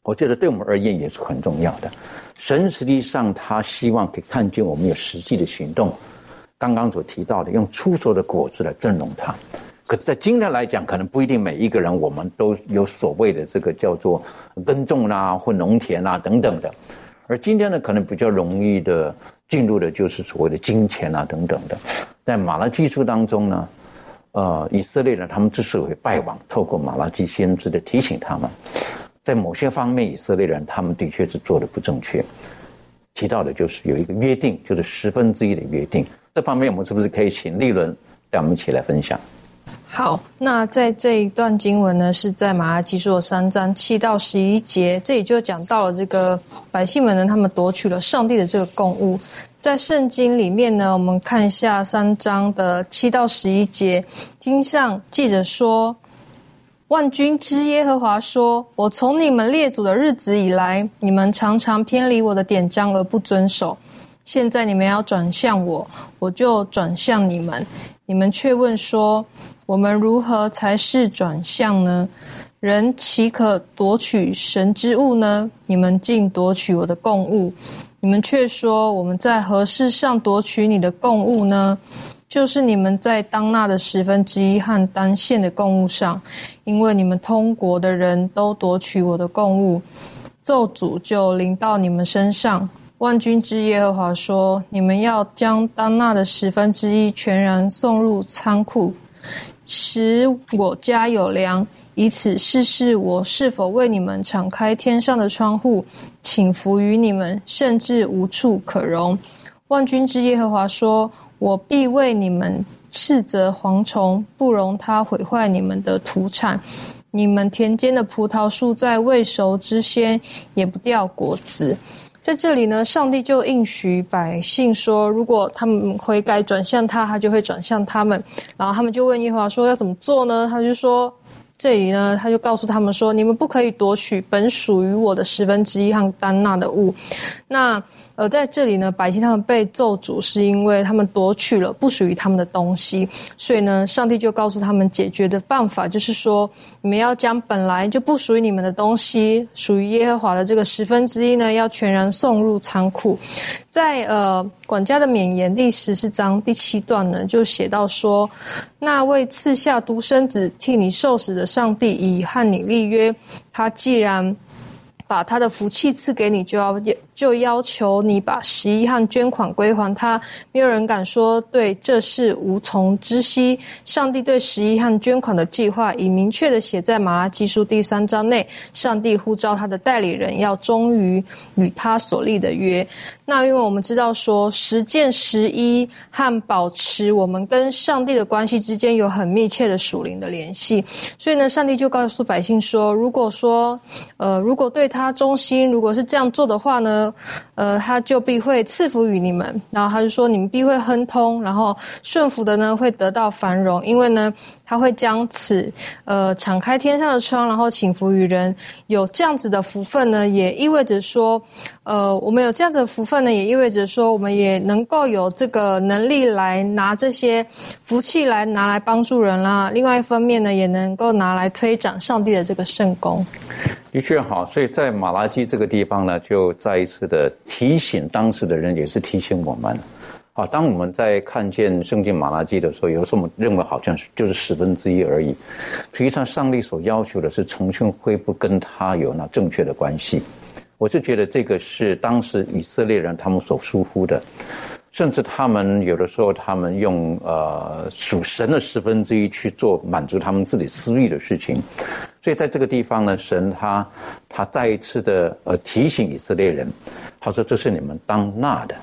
我觉得对我们而言也是很重要的。神实际上他希望可以看见我们有实际的行动。刚刚所提到的，用出熟的果子来尊荣他。可是，在今天来讲，可能不一定每一个人我们都有所谓的这个叫做耕种啦或农田啦等等的。而今天呢，可能比较容易的进入的就是所谓的金钱啊等等的。在马拉基书当中呢。呃，以色列人他们之所以会败亡，透过马拉基先知的提醒他们，在某些方面，以色列人他们的确是做的不正确。提到的就是有一个约定，就是十分之一的约定。这方面我们是不是可以请立伦让我们一起来分享？好，那在这一段经文呢，是在马拉基书三章七到十一节，这里就讲到了这个百姓们呢，他们夺取了上帝的这个供物。在圣经里面呢，我们看一下三章的七到十一节，经上记着说：“万军之耶和华说，我从你们列祖的日子以来，你们常常偏离我的典章而不遵守。现在你们要转向我，我就转向你们。你们却问说：我们如何才是转向呢？人岂可夺取神之物呢？你们竟夺取我的供物。”你们却说我们在何事上夺取你的供物呢？就是你们在当纳的十分之一和单线的供物上，因为你们通国的人都夺取我的供物，咒诅就临到你们身上。万军之耶和华说：你们要将当纳的十分之一全然送入仓库，使我家有粮。以此试试我是否为你们敞开天上的窗户，请服于你们，甚至无处可容。万军之耶和华说：“我必为你们斥责蝗虫，不容它毁坏你们的土产。你们田间的葡萄树在未熟之先也不掉果子。”在这里呢，上帝就应许百姓说：“如果他们悔改转向他，他就会转向他们。”然后他们就问耶和华说：“要怎么做呢？”他就说。这里呢，他就告诉他们说：“你们不可以夺取本属于我的十分之一和丹纳的物。”那而在这里呢，百姓他们被咒诅，是因为他们夺取了不属于他们的东西，所以呢，上帝就告诉他们解决的办法，就是说，你们要将本来就不属于你们的东西，属于耶和华的这个十分之一呢，要全然送入仓库。在呃管家的勉言第十四章第七段呢，就写到说，那位赐下独生子替你受死的上帝已和你立约，他既然。把他的福气赐给你，就要就要求你把十一和捐款归还他。没有人敢说对这事无从知悉。上帝对十一和捐款的计划已明确的写在马拉基书第三章内。上帝呼召他的代理人要忠于与他所立的约。那因为我们知道说实践十一和保持我们跟上帝的关系之间有很密切的属灵的联系，所以呢，上帝就告诉百姓说，如果说呃，如果对。他忠心，如果是这样做的话呢，呃，他就必会赐福于你们。然后他就说，你们必会亨通，然后顺服的呢会得到繁荣，因为呢。他会将此，呃，敞开天上的窗，然后请福于人。有这样子的福分呢，也意味着说，呃，我们有这样子的福分呢，也意味着说，我们也能够有这个能力来拿这些福气来拿来帮助人啦。另外一方面呢，也能够拿来推展上帝的这个圣功。的确好，所以在马拉基这个地方呢，就再一次的提醒当时的人，也是提醒我们。好，当我们在看见圣经马拉基的时候，有时候我们认为好像是就是十分之一而已。实际上，上帝所要求的是重新恢复跟他有那正确的关系。我是觉得这个是当时以色列人他们所疏忽的，甚至他们有的时候他们用呃属神的十分之一去做满足他们自己私欲的事情。所以在这个地方呢，神他他再一次的呃提醒以色列人，他说这是你们当纳的。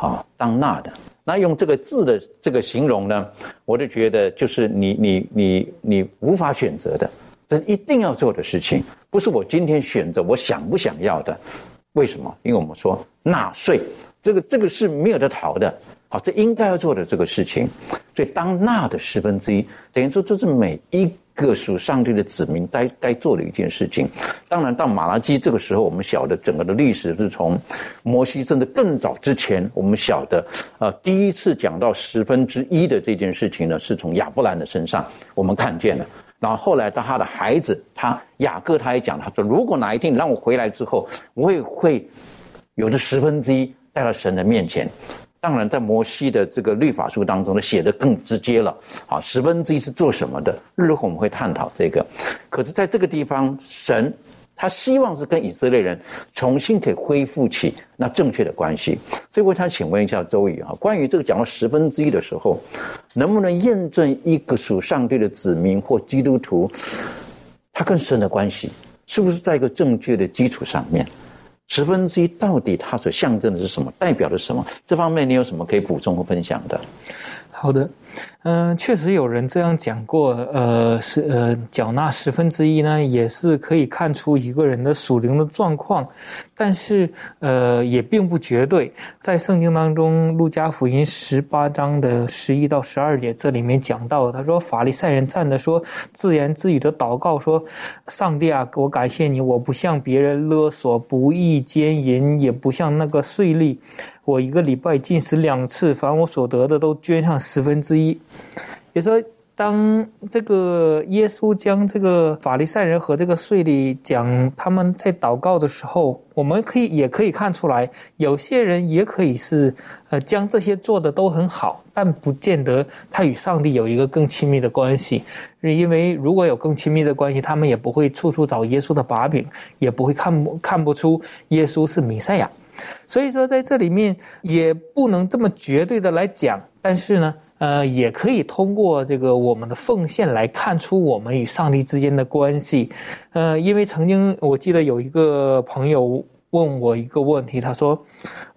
啊，当纳的那用这个字的这个形容呢，我就觉得就是你你你你无法选择的，这一定要做的事情，不是我今天选择我想不想要的。为什么？因为我们说纳税，这个这个是没有得逃的，好，这应该要做的这个事情。所以当纳的十分之一，等于说这是每一。各属上帝的子民该该做的一件事情。当然，到马拉基这个时候，我们晓得整个的历史是从摩西甚至更早之前，我们晓得，呃，第一次讲到十分之一的这件事情呢，是从亚伯兰的身上我们看见了。然后后来到他的孩子，他雅各他也讲，他说，如果哪一天你让我回来之后，我也会有这十分之一带到神的面前。当然，在摩西的这个律法书当中呢，写的更直接了。啊，十分之一是做什么的？日后我们会探讨这个。可是，在这个地方，神他希望是跟以色列人重新可以恢复起那正确的关系。所以，我想请问一下周瑜啊，关于这个讲到十分之一的时候，能不能验证一个属上帝的子民或基督徒，他跟神的关系是不是在一个正确的基础上面？十分之一到底它所象征的是什么？代表的是什么？这方面你有什么可以补充和分享的？好的。嗯，确实有人这样讲过。呃，是呃，缴纳十分之一呢，也是可以看出一个人的属灵的状况，但是呃，也并不绝对。在圣经当中，《路加福音》十八章的十一到十二节，这里面讲到，他说法利赛人站着说，自言自语的祷告说：“上帝啊，我感谢你，我不向别人勒索、不义奸淫，也不像那个税吏。我一个礼拜进食两次，凡我所得的都捐上十分之一。”也说，当这个耶稣将这个法利赛人和这个税吏讲他们在祷告的时候，我们可以也可以看出来，有些人也可以是呃将这些做的都很好，但不见得他与上帝有一个更亲密的关系。因为如果有更亲密的关系，他们也不会处处找耶稣的把柄，也不会看看不出耶稣是弥赛亚。所以说，在这里面也不能这么绝对的来讲，但是呢。呃，也可以通过这个我们的奉献来看出我们与上帝之间的关系。呃，因为曾经我记得有一个朋友问我一个问题，他说：“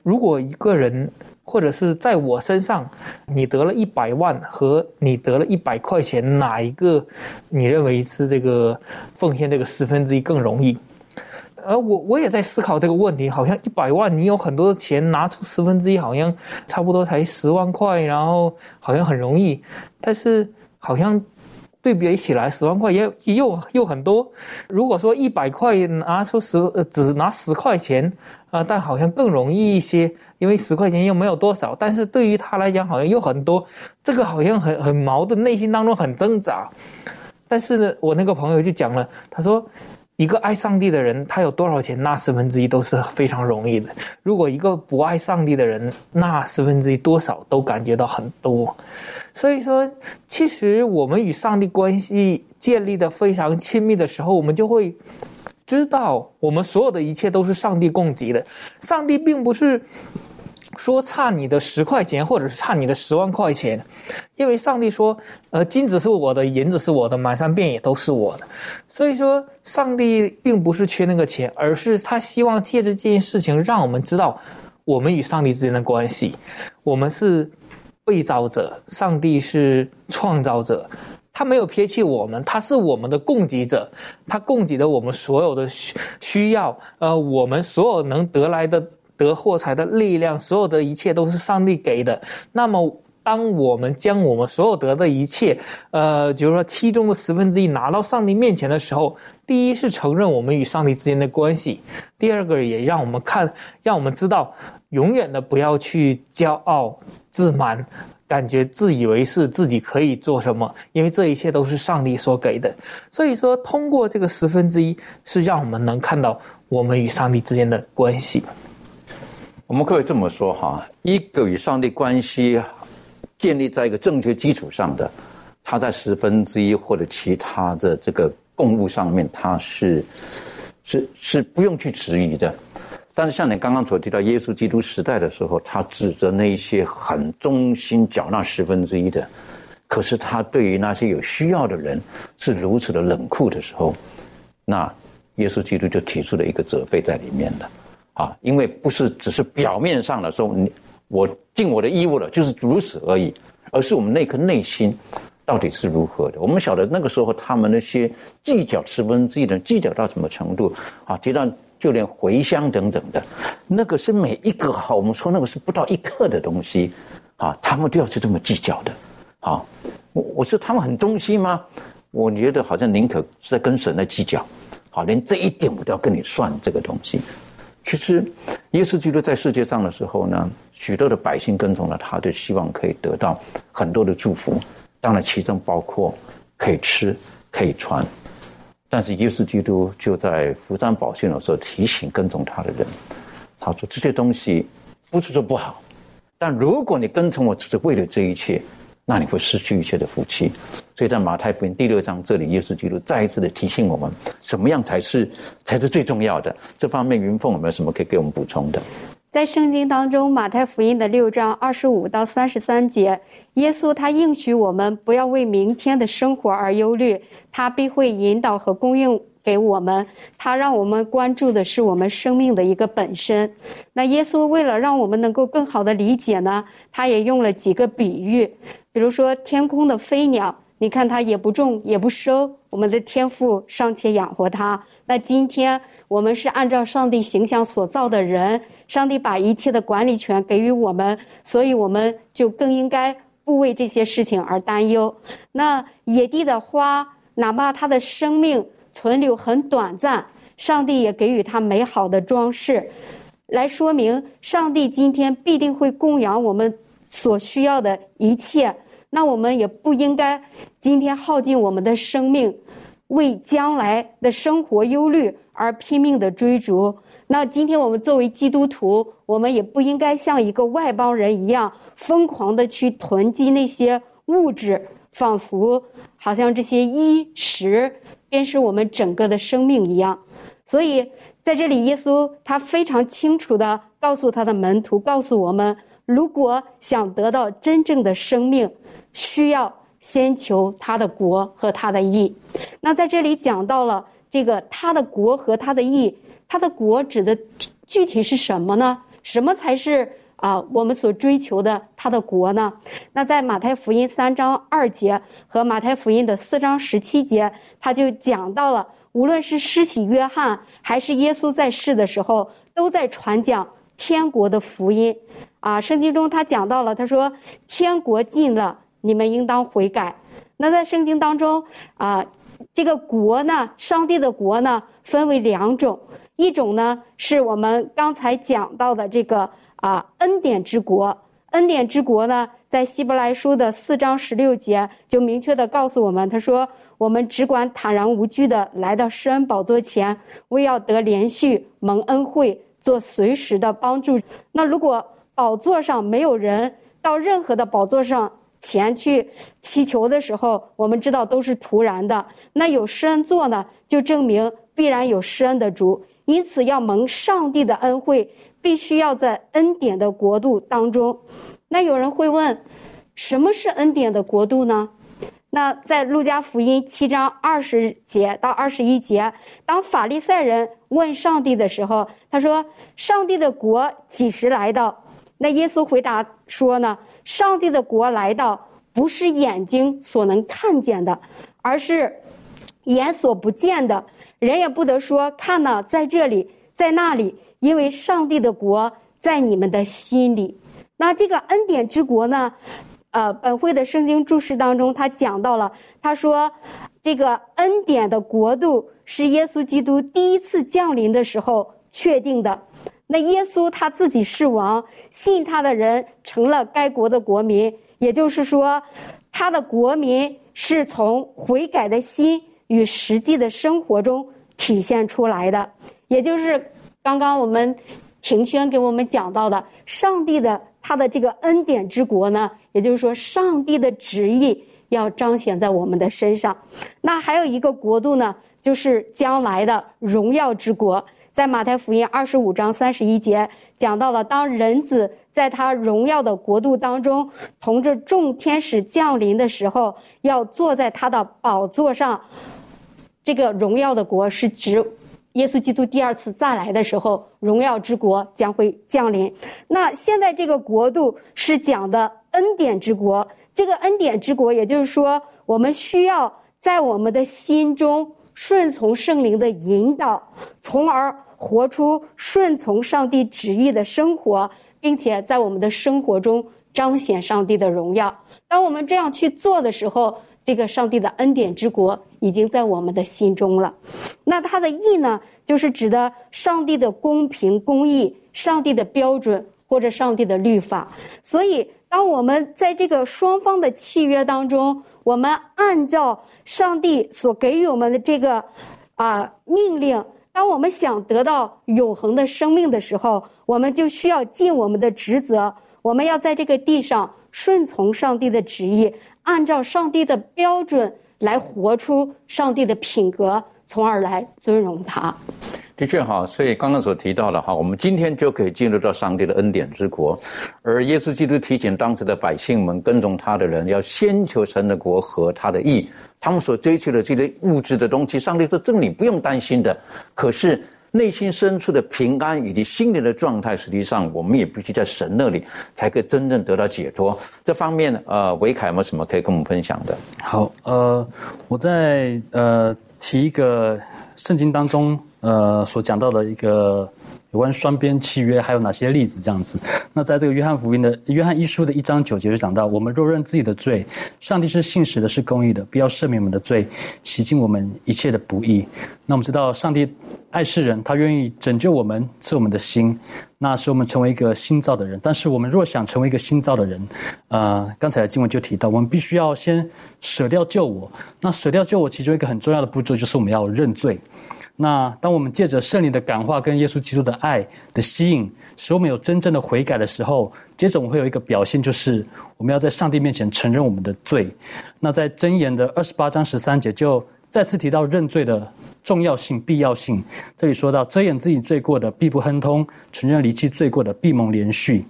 如果一个人或者是在我身上，你得了一百万和你得了一百块钱，哪一个你认为是这个奉献这个十分之一更容易？”而我我也在思考这个问题，好像一百万你有很多的钱，拿出十分之一，好像差不多才十万块，然后好像很容易，但是好像对比起来，十万块也又又很多。如果说一百块拿出十，只拿十块钱，啊，但好像更容易一些，因为十块钱又没有多少。但是对于他来讲，好像又很多，这个好像很很矛盾，内心当中很挣扎。但是呢，我那个朋友就讲了，他说。一个爱上帝的人，他有多少钱那十分之一都是非常容易的。如果一个不爱上帝的人那十分之一，多少都感觉到很多。所以说，其实我们与上帝关系建立的非常亲密的时候，我们就会知道，我们所有的一切都是上帝供给的。上帝并不是。说差你的十块钱，或者是差你的十万块钱，因为上帝说，呃，金子是我的，银子是我的，满山遍野都是我的。所以说，上帝并不是缺那个钱，而是他希望借着这件事情，让我们知道我们与上帝之间的关系。我们是被造者，上帝是创造者，他没有撇弃我们，他是我们的供给者，他供给了我们所有的需需要，呃，我们所有能得来的。得获财的力量，所有的一切都是上帝给的。那么，当我们将我们所有得的一切，呃，就是说其中的十分之一拿到上帝面前的时候，第一是承认我们与上帝之间的关系；第二个也让我们看，让我们知道，永远的不要去骄傲自满，感觉自以为是自己可以做什么，因为这一切都是上帝所给的。所以说，通过这个十分之一，是让我们能看到我们与上帝之间的关系。我们可以这么说哈，一个与上帝关系建立在一个正确基础上的，他在十分之一或者其他的这个供物上面，他是是是不用去质疑的。但是像你刚刚所提到耶稣基督时代的时候，他指责那些很忠心缴纳十分之一的，可是他对于那些有需要的人是如此的冷酷的时候，那耶稣基督就提出了一个责备在里面的。啊，因为不是只是表面上的说，你我尽我的义务了，就是如此而已，而是我们那颗内心到底是如何的。我们晓得那个时候他们那些计较十分之一的计较到什么程度啊？提到就连茴香等等的，那个是每一个好，我们说那个是不到一克的东西啊，他们都要去这么计较的。啊，我我说他们很忠心吗？我觉得好像宁可是在跟神在计较，好，连这一点我都要跟你算这个东西。其实，耶稣基督在世界上的时候呢，许多的百姓跟从了他，就希望可以得到很多的祝福。当然，其中包括可以吃、可以穿。但是，耶稣基督就在福山宝训的时候提醒跟从他的人，他说：“这些东西不是说不好，但如果你跟从我只是为了这一切。”那你会失去一切的福气，所以在马太福音第六章这里，耶稣基督再一次的提醒我们，什么样才是才是最重要的。这方面，云凤有没有什么可以给我们补充的？在圣经当中，马太福音的六章二十五到三十三节，耶稣他应许我们不要为明天的生活而忧虑，他必会引导和供应。给我们，他让我们关注的是我们生命的一个本身。那耶稣为了让我们能够更好的理解呢，他也用了几个比喻，比如说天空的飞鸟，你看它也不种也不收，我们的天赋尚且养活它。那今天我们是按照上帝形象所造的人，上帝把一切的管理权给予我们，所以我们就更应该不为这些事情而担忧。那野地的花，哪怕它的生命。存留很短暂，上帝也给予它美好的装饰，来说明上帝今天必定会供养我们所需要的一切。那我们也不应该今天耗尽我们的生命，为将来的生活忧虑而拼命的追逐。那今天我们作为基督徒，我们也不应该像一个外邦人一样疯狂的去囤积那些物质，仿佛好像这些衣食。便是我们整个的生命一样，所以在这里，耶稣他非常清楚的告诉他的门徒，告诉我们，如果想得到真正的生命，需要先求他的国和他的义。那在这里讲到了这个他的国和他的义，他的国指的具体是什么呢？什么才是？啊，我们所追求的他的国呢？那在马太福音三章二节和马太福音的四章十七节，他就讲到了，无论是施洗约翰还是耶稣在世的时候，都在传讲天国的福音。啊，圣经中他讲到了，他说：“天国近了，你们应当悔改。”那在圣经当中啊，这个国呢，上帝的国呢，分为两种，一种呢是我们刚才讲到的这个啊恩典之国，恩典之国呢。在希伯来书的四章十六节，就明确的告诉我们，他说：“我们只管坦然无惧的来到施恩宝座前，为要得连续蒙恩惠，做随时的帮助。那如果宝座上没有人到任何的宝座上前去祈求的时候，我们知道都是徒然的。那有施恩座呢，就证明必然有施恩的主。因此，要蒙上帝的恩惠，必须要在恩典的国度当中。”那有人会问，什么是恩典的国度呢？那在路加福音七章二十节到二十一节，当法利赛人问上帝的时候，他说：“上帝的国几时来到？”那耶稣回答说：“呢，上帝的国来到，不是眼睛所能看见的，而是眼所不见的。人也不得说看呢，在这里，在那里，因为上帝的国在你们的心里。”那这个恩典之国呢？呃，本会的圣经注释当中，他讲到了，他说，这个恩典的国度是耶稣基督第一次降临的时候确定的。那耶稣他自己是王，信他的人成了该国的国民，也就是说，他的国民是从悔改的心与实际的生活中体现出来的。也就是刚刚我们庭轩给我们讲到的，上帝的。他的这个恩典之国呢，也就是说，上帝的旨意要彰显在我们的身上。那还有一个国度呢，就是将来的荣耀之国。在马太福音二十五章三十一节讲到了，当人子在他荣耀的国度当中，同着众天使降临的时候，要坐在他的宝座上。这个荣耀的国是指。耶稣基督第二次再来的时候，荣耀之国将会降临。那现在这个国度是讲的恩典之国。这个恩典之国，也就是说，我们需要在我们的心中顺从圣灵的引导，从而活出顺从上帝旨意的生活，并且在我们的生活中彰显上帝的荣耀。当我们这样去做的时候，这个上帝的恩典之国已经在我们的心中了，那它的义呢，就是指的上帝的公平公义、上帝的标准或者上帝的律法。所以，当我们在这个双方的契约当中，我们按照上帝所给予我们的这个啊命令，当我们想得到永恒的生命的时候，我们就需要尽我们的职责，我们要在这个地上顺从上帝的旨意。按照上帝的标准来活出上帝的品格，从而来尊荣他。的确哈，所以刚刚所提到的哈，我们今天就可以进入到上帝的恩典之国。而耶稣基督提醒当时的百姓们，跟从他的人要先求神的国和他的义。他们所追求的这些物质的东西，上帝说：“这你不用担心的。”可是。内心深处的平安以及心灵的状态，实际上我们也必须在神那里才可以真正得到解脱。这方面，呃，维凯有没有什么可以跟我们分享的？好，呃，我在呃提一个圣经当中呃所讲到的一个。有关双边契约还有哪些例子？这样子，那在这个约翰福音的约翰一书的一章九节就讲到：我们若认自己的罪，上帝是信实的，是公义的，必要赦免我们的罪，洗净我们一切的不义。那我们知道，上帝爱世人，他愿意拯救我们，赐我们的心，那使我们成为一个新造的人。但是，我们若想成为一个新造的人，呃，刚才的经文就提到，我们必须要先舍掉救我。那舍掉救我，其中一个很重要的步骤就是我们要认罪。那当我们借着圣灵的感化跟耶稣基督的爱的吸引，使我们有真正的悔改的时候，接着我们会有一个表现，就是我们要在上帝面前承认我们的罪。那在箴言的二十八章十三节就再次提到认罪的。重要性、必要性，这里说到遮掩自己罪过的必不亨通，承认离弃罪过的必蒙连续。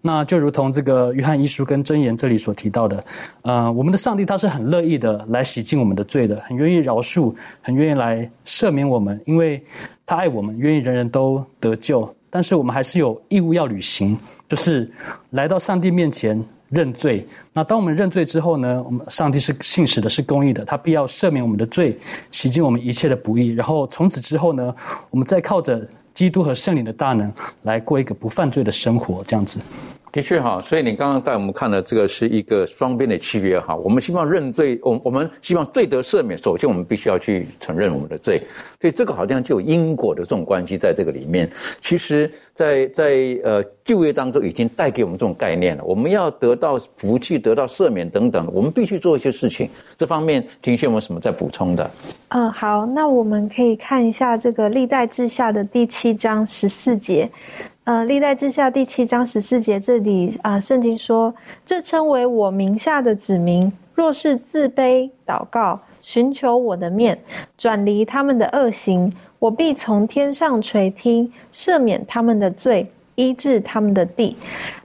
那就如同这个约翰一书跟箴言这里所提到的，呃，我们的上帝他是很乐意的来洗净我们的罪的，很愿意饶恕，很愿意来赦免我们，因为他爱我们，愿意人人都得救。但是我们还是有义务要履行，就是来到上帝面前。认罪。那当我们认罪之后呢？我们上帝是信实的，是公义的，他必要赦免我们的罪，洗净我们一切的不义。然后从此之后呢，我们再靠着基督和圣灵的大能来过一个不犯罪的生活，这样子。的确哈，所以你刚刚带我们看的这个是一个双边的区别哈。我们希望认罪，我我们希望罪得赦免，首先我们必须要去承认我们的罪，所以这个好像就有因果的这种关系在这个里面。其实，在在呃就业当中已经带给我们这种概念了。我们要得到福气、得到赦免等等，我们必须做一些事情。这方面，庭轩有没有什么在补充的？嗯，好，那我们可以看一下这个历代志下的第七章十四节。呃，历代之下第七章十四节这里啊，圣经说：“这称为我名下的子民，若是自卑祷告，寻求我的面，转离他们的恶行，我必从天上垂听，赦免他们的罪，医治他们的地。”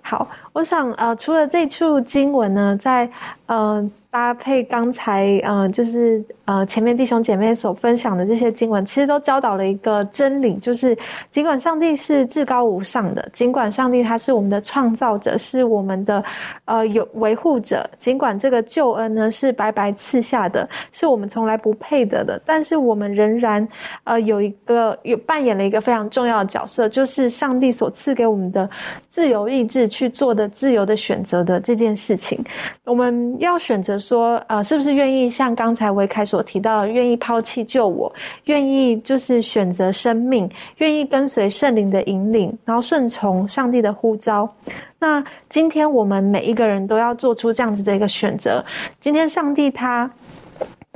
好，我想呃，除了这处经文呢，在呃。搭配刚才，呃，就是呃前面弟兄姐妹所分享的这些经文，其实都教导了一个真理，就是尽管上帝是至高无上的，尽管上帝他是我们的创造者，是我们的呃有维护者，尽管这个救恩呢是白白赐下的，是我们从来不配得的，但是我们仍然呃有一个有扮演了一个非常重要的角色，就是上帝所赐给我们的自由意志去做的自由的选择的这件事情，我们要选择。说呃，是不是愿意像刚才维凯所提到，愿意抛弃救我，愿意就是选择生命，愿意跟随圣灵的引领，然后顺从上帝的呼召？那今天我们每一个人都要做出这样子的一个选择。今天上帝他。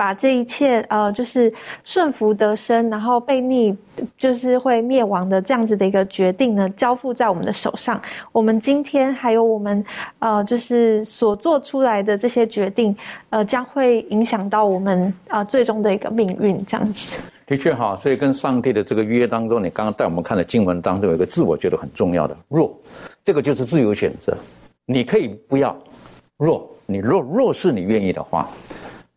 把这一切，呃，就是顺服得生，然后被逆，就是会灭亡的这样子的一个决定呢，交付在我们的手上。我们今天还有我们，呃，就是所做出来的这些决定，呃，将会影响到我们啊最终的一个命运。这样子，的确哈，所以跟上帝的这个约当中，你刚刚带我们看的经文当中有一个字，我觉得很重要的“若”，这个就是自由选择，你可以不要。若你若若是你愿意的话。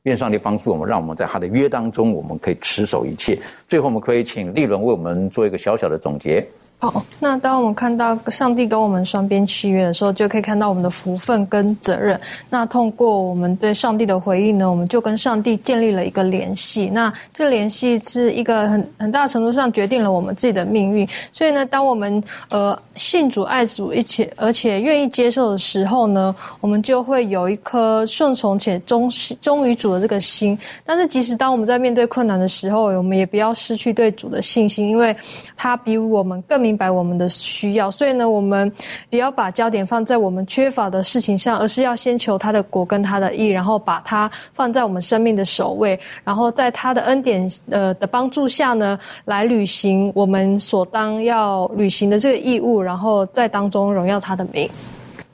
愿上帝帮助我们，让我们在他的约当中，我们可以持守一切。最后，我们可以请立伦为我们做一个小小的总结。好，那当我们看到上帝跟我们双边契约的时候，就可以看到我们的福分跟责任。那通过我们对上帝的回应呢，我们就跟上帝建立了一个联系。那这联系是一个很很大程度上决定了我们自己的命运。所以呢，当我们呃信主爱主，一起而且愿意接受的时候呢，我们就会有一颗顺从且忠忠于主的这个心。但是，即使当我们在面对困难的时候，我们也不要失去对主的信心，因为他比我们更。明明白我们的需要，所以呢，我们不要把焦点放在我们缺乏的事情上，而是要先求他的果跟他的义，然后把它放在我们生命的首位，然后在他的恩典呃的帮助下呢，来履行我们所当要履行的这个义务，然后在当中荣耀他的名。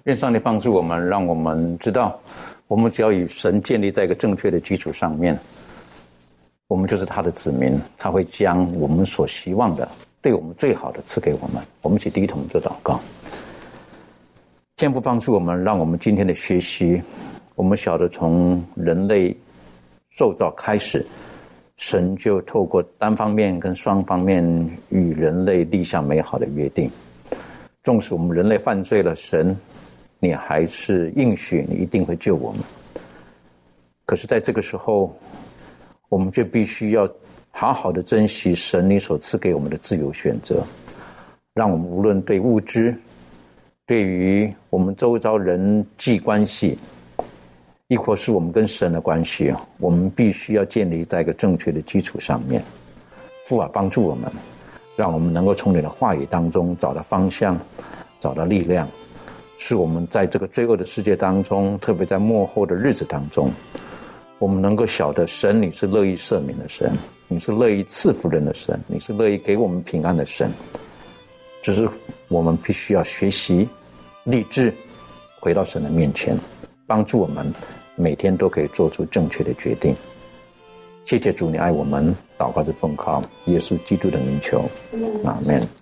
愿上帝帮助我们，让我们知道，我们只要与神建立在一个正确的基础上面，我们就是他的子民，他会将我们所希望的。对我们最好的赐给我们，我们一起低头做祷告。天父帮助我们，让我们今天的学习，我们晓得从人类受造开始，神就透过单方面跟双方面与人类立下美好的约定。纵使我们人类犯罪了，神，你还是应许你一定会救我们。可是，在这个时候，我们就必须要。好好的珍惜神你所赐给我们的自由选择，让我们无论对物质，对于我们周遭人际关系，亦或是我们跟神的关系，我们必须要建立在一个正确的基础上面。父啊，帮助我们，让我们能够从你的话语当中找到方向，找到力量，是我们在这个罪恶的世界当中，特别在幕后的日子当中，我们能够晓得神你是乐意赦免的神。你是乐意赐福人的神，你是乐意给我们平安的神。只是我们必须要学习立志，回到神的面前，帮助我们每天都可以做出正确的决定。谢谢主，你爱我们，祷告是奉靠耶稣基督的名求，阿门。